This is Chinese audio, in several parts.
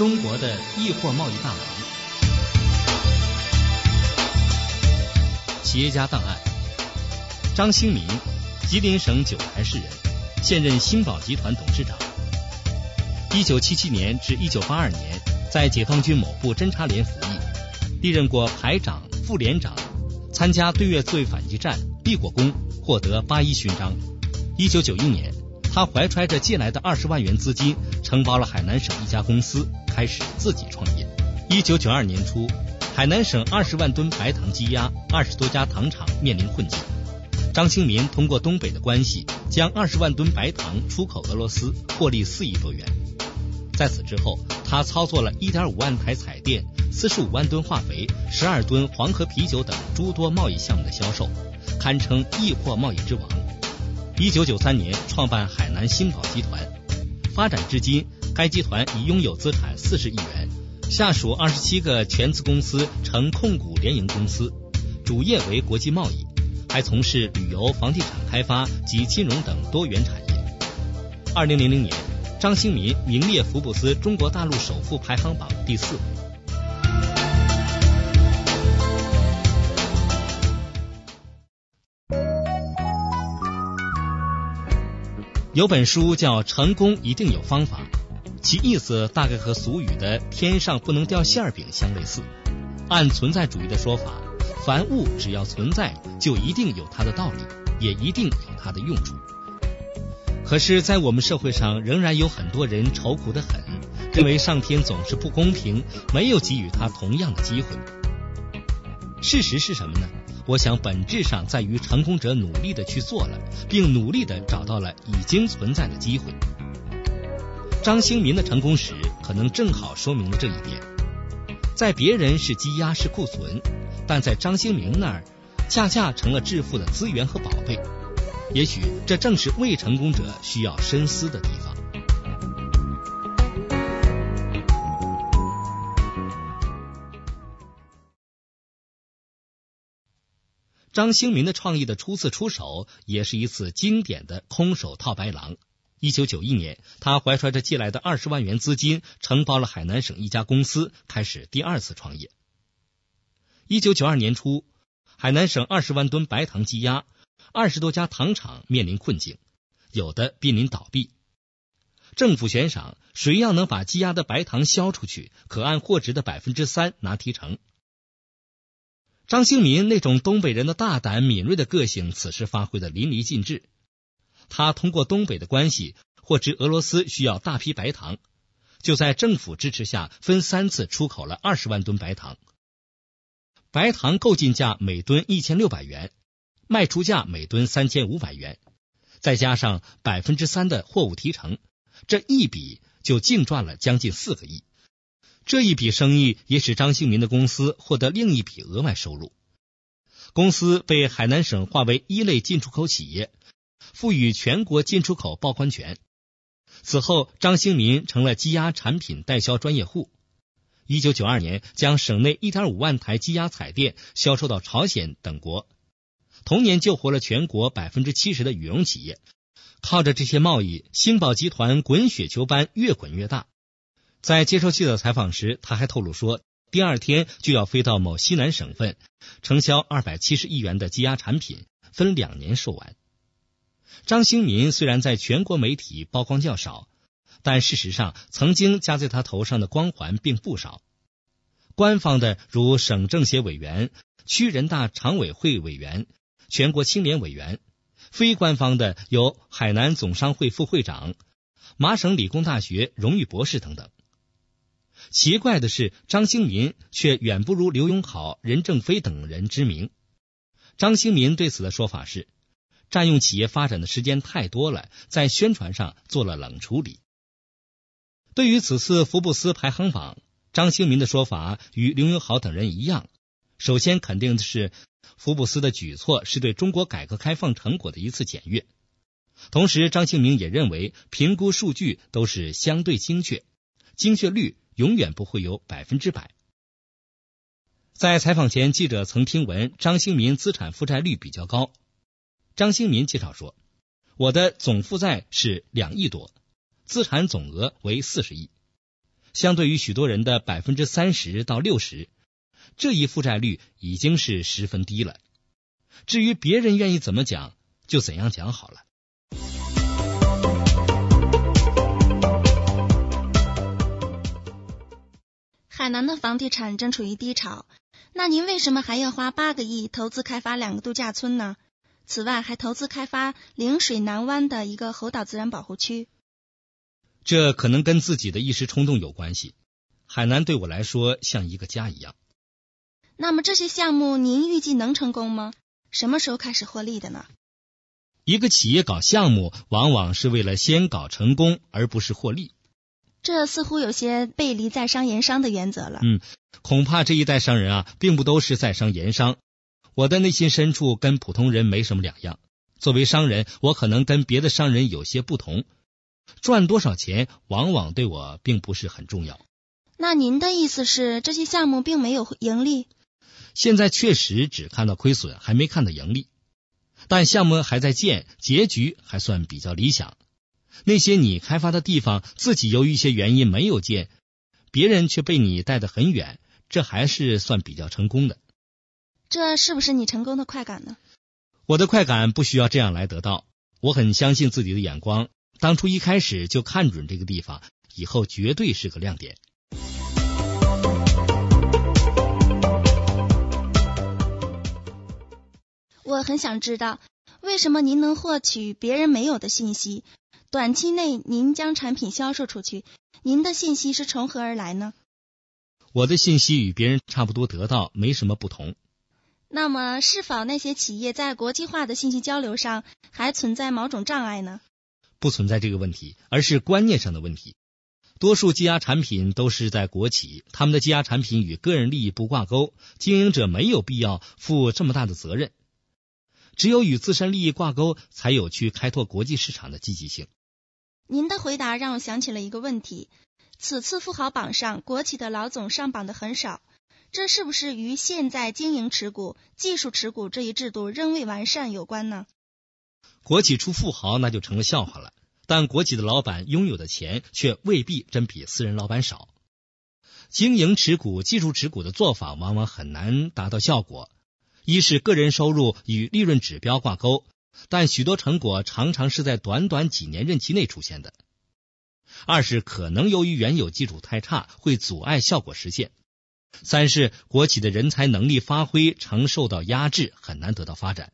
中国的易货贸易大王，企业家档案。张兴民，吉林省九台市人，现任新宝集团董事长。一九七七年至一九八二年，在解放军某部侦察连服役，历任过排长、副连长，参加对越自卫反击战，立过功，获得八一勋章。一九九一年。他怀揣着借来的二十万元资金，承包了海南省一家公司，开始自己创业。一九九二年初，海南省二十万吨白糖积压，二十多家糖厂面临困境。张兴民通过东北的关系，将二十万吨白糖出口俄罗斯，获利四亿多元。在此之后，他操作了一点五万台彩电、四十五万吨化肥、十二吨黄河啤酒等诸多贸易项目的销售，堪称易货贸易之王。一九九三年创办海南新宝集团，发展至今，该集团已拥有资产四十亿元，下属二十七个全资公司成控股联营公司，主业为国际贸易，还从事旅游、房地产开发及金融等多元产业。二零零零年，张兴民名列福布斯中国大陆首富排行榜第四有本书叫《成功一定有方法》，其意思大概和俗语的“天上不能掉馅饼”相类似。按存在主义的说法，凡物只要存在，就一定有它的道理，也一定有它的用处。可是，在我们社会上，仍然有很多人愁苦的很，认为上天总是不公平，没有给予他同样的机会。事实是什么呢？我想，本质上在于成功者努力的去做了，并努力的找到了已经存在的机会。张兴民的成功史可能正好说明了这一点。在别人是积压是库存，但在张兴民那儿，恰恰成了致富的资源和宝贝。也许这正是未成功者需要深思的地方。张兴民的创意的初次出手，也是一次经典的空手套白狼。一九九一年，他怀揣着借来的二十万元资金，承包了海南省一家公司，开始第二次创业。一九九二年初，海南省二十万吨白糖积压，二十多家糖厂面临困境，有的濒临倒闭。政府悬赏，谁要能把积压的白糖销出去，可按货值的百分之三拿提成。张兴民那种东北人的大胆敏锐的个性，此时发挥的淋漓尽致。他通过东北的关系，获知俄罗斯需要大批白糖，就在政府支持下，分三次出口了二十万吨白糖。白糖购进价每吨一千六百元，卖出价每吨三千五百元，再加上百分之三的货物提成，这一笔就净赚了将近四个亿。这一笔生意也使张兴民的公司获得另一笔额外收入。公司被海南省划为一类进出口企业，赋予全国进出口报关权。此后，张兴民成了积压产品代销专业户。一九九二年，将省内一点五万台积压彩电销售到朝鲜等国，同年救活了全国百分之七十的羽绒企业。靠着这些贸易，兴宝集团滚雪球般越滚越大。在接受记者采访时，他还透露说，第二天就要飞到某西南省份，承销二百七十亿元的积压产品，分两年售完。张兴民虽然在全国媒体曝光较少，但事实上曾经加在他头上的光环并不少。官方的如省政协委员、区人大常委会委员、全国青年委员；非官方的有海南总商会副会长、麻省理工大学荣誉博士等等。奇怪的是，张兴民却远不如刘永好、任正非等人知名。张兴民对此的说法是，占用企业发展的时间太多了，在宣传上做了冷处理。对于此次福布斯排行榜，张兴民的说法与刘永好等人一样。首先肯定的是，福布斯的举措是对中国改革开放成果的一次检阅。同时，张兴民也认为，评估数据都是相对精确，精确率。永远不会有百分之百。在采访前，记者曾听闻张兴民资产负债率比较高。张兴民介绍说：“我的总负债是两亿多，资产总额为四十亿。相对于许多人的百分之三十到六十，这一负债率已经是十分低了。至于别人愿意怎么讲，就怎样讲好了。南的房地产正处于低潮，那您为什么还要花八个亿投资开发两个度假村呢？此外，还投资开发陵水南湾的一个猴岛自然保护区。这可能跟自己的一时冲动有关系。海南对我来说像一个家一样。那么这些项目您预计能成功吗？什么时候开始获利的呢？一个企业搞项目，往往是为了先搞成功，而不是获利。这似乎有些背离在商言商的原则了。嗯，恐怕这一代商人啊，并不都是在商言商。我的内心深处跟普通人没什么两样。作为商人，我可能跟别的商人有些不同。赚多少钱，往往对我并不是很重要。那您的意思是，这些项目并没有盈利？现在确实只看到亏损，还没看到盈利。但项目还在建，结局还算比较理想。那些你开发的地方，自己由于一些原因没有建，别人却被你带得很远，这还是算比较成功的。这是不是你成功的快感呢？我的快感不需要这样来得到。我很相信自己的眼光，当初一开始就看准这个地方，以后绝对是个亮点。我很想知道，为什么您能获取别人没有的信息？短期内您将产品销售出去，您的信息是从何而来呢？我的信息与别人差不多，得到没什么不同。那么，是否那些企业在国际化的信息交流上还存在某种障碍呢？不存在这个问题，而是观念上的问题。多数积压产品都是在国企，他们的积压产品与个人利益不挂钩，经营者没有必要负这么大的责任。只有与自身利益挂钩，才有去开拓国际市场的积极性。您的回答让我想起了一个问题：此次富豪榜上，国企的老总上榜的很少，这是不是与现在经营持股、技术持股这一制度仍未完善有关呢？国企出富豪那就成了笑话了，但国企的老板拥有的钱却未必真比私人老板少。经营持股、技术持股的做法往往很难达到效果，一是个人收入与利润指标挂钩。但许多成果常常是在短短几年任期内出现的。二是可能由于原有基础太差，会阻碍效果实现。三是国企的人才能力发挥常受到压制，很难得到发展。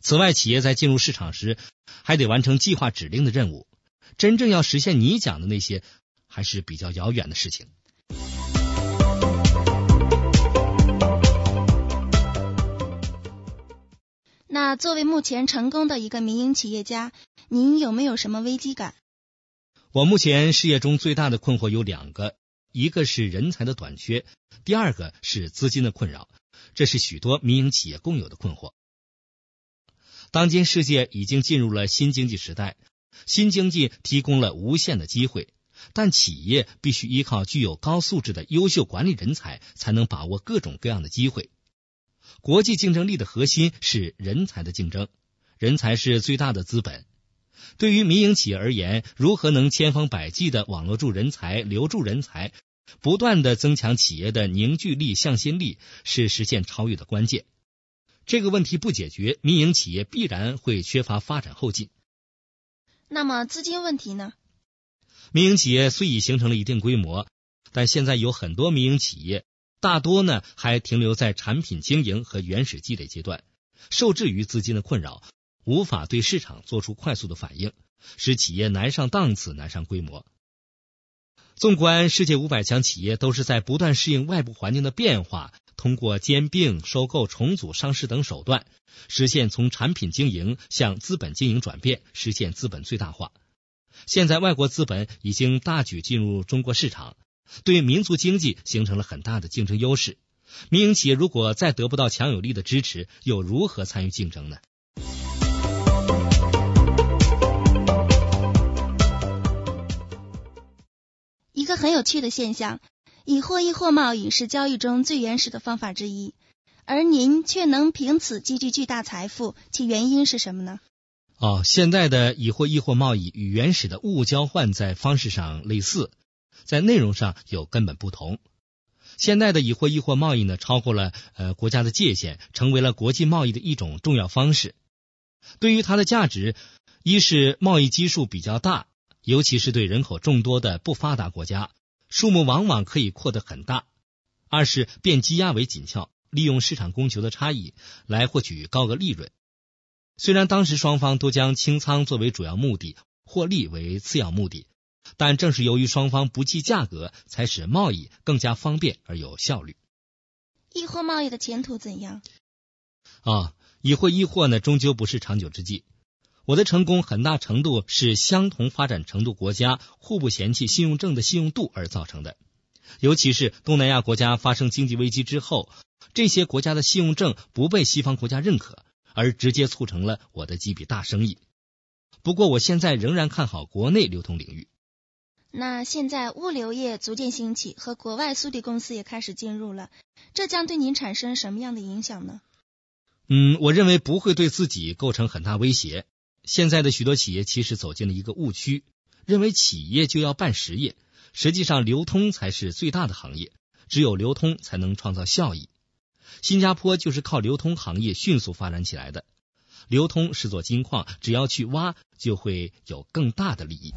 此外，企业在进入市场时，还得完成计划指令的任务，真正要实现你讲的那些，还是比较遥远的事情。作为目前成功的一个民营企业家，您有没有什么危机感？我目前事业中最大的困惑有两个，一个是人才的短缺，第二个是资金的困扰。这是许多民营企业共有的困惑。当今世界已经进入了新经济时代，新经济提供了无限的机会，但企业必须依靠具有高素质的优秀管理人才，才能把握各种各样的机会。国际竞争力的核心是人才的竞争，人才是最大的资本。对于民营企业而言，如何能千方百计的网络住人才、留住人才，不断的增强企业的凝聚力、向心力，是实现超越的关键。这个问题不解决，民营企业必然会缺乏发展后劲。那么资金问题呢？民营企业虽已形成了一定规模，但现在有很多民营企业。大多呢还停留在产品经营和原始积累阶段，受制于资金的困扰，无法对市场做出快速的反应，使企业难上档次、难上规模。纵观世界五百强企业，都是在不断适应外部环境的变化，通过兼并、收购、重组、上市等手段，实现从产品经营向资本经营转变，实现资本最大化。现在外国资本已经大举进入中国市场。对民族经济形成了很大的竞争优势。民营企业如果再得不到强有力的支持，又如何参与竞争呢？一个很有趣的现象，以货易货贸易是交易中最原始的方法之一，而您却能凭此积聚巨大财富，其原因是什么呢？哦，现在的以货易货贸易与原始的物交换在方式上类似。在内容上有根本不同。现代的以货易货贸易呢，超过了呃国家的界限，成为了国际贸易的一种重要方式。对于它的价值，一是贸易基数比较大，尤其是对人口众多的不发达国家，数目往往可以扩得很大；二是变积压为紧俏，利用市场供求的差异来获取高额利润。虽然当时双方都将清仓作为主要目的，获利为次要目的。但正是由于双方不计价格，才使贸易更加方便而有效率。易货贸易的前途怎样？啊，以货易货呢，终究不是长久之计。我的成功很大程度是相同发展程度国家互不嫌弃信用证的信用度而造成的。尤其是东南亚国家发生经济危机之后，这些国家的信用证不被西方国家认可，而直接促成了我的几笔大生意。不过，我现在仍然看好国内流通领域。那现在物流业逐渐兴起，和国外速递公司也开始进入了，这将对您产生什么样的影响呢？嗯，我认为不会对自己构成很大威胁。现在的许多企业其实走进了一个误区，认为企业就要办实业，实际上流通才是最大的行业，只有流通才能创造效益。新加坡就是靠流通行业迅速发展起来的。流通是座金矿，只要去挖，就会有更大的利益。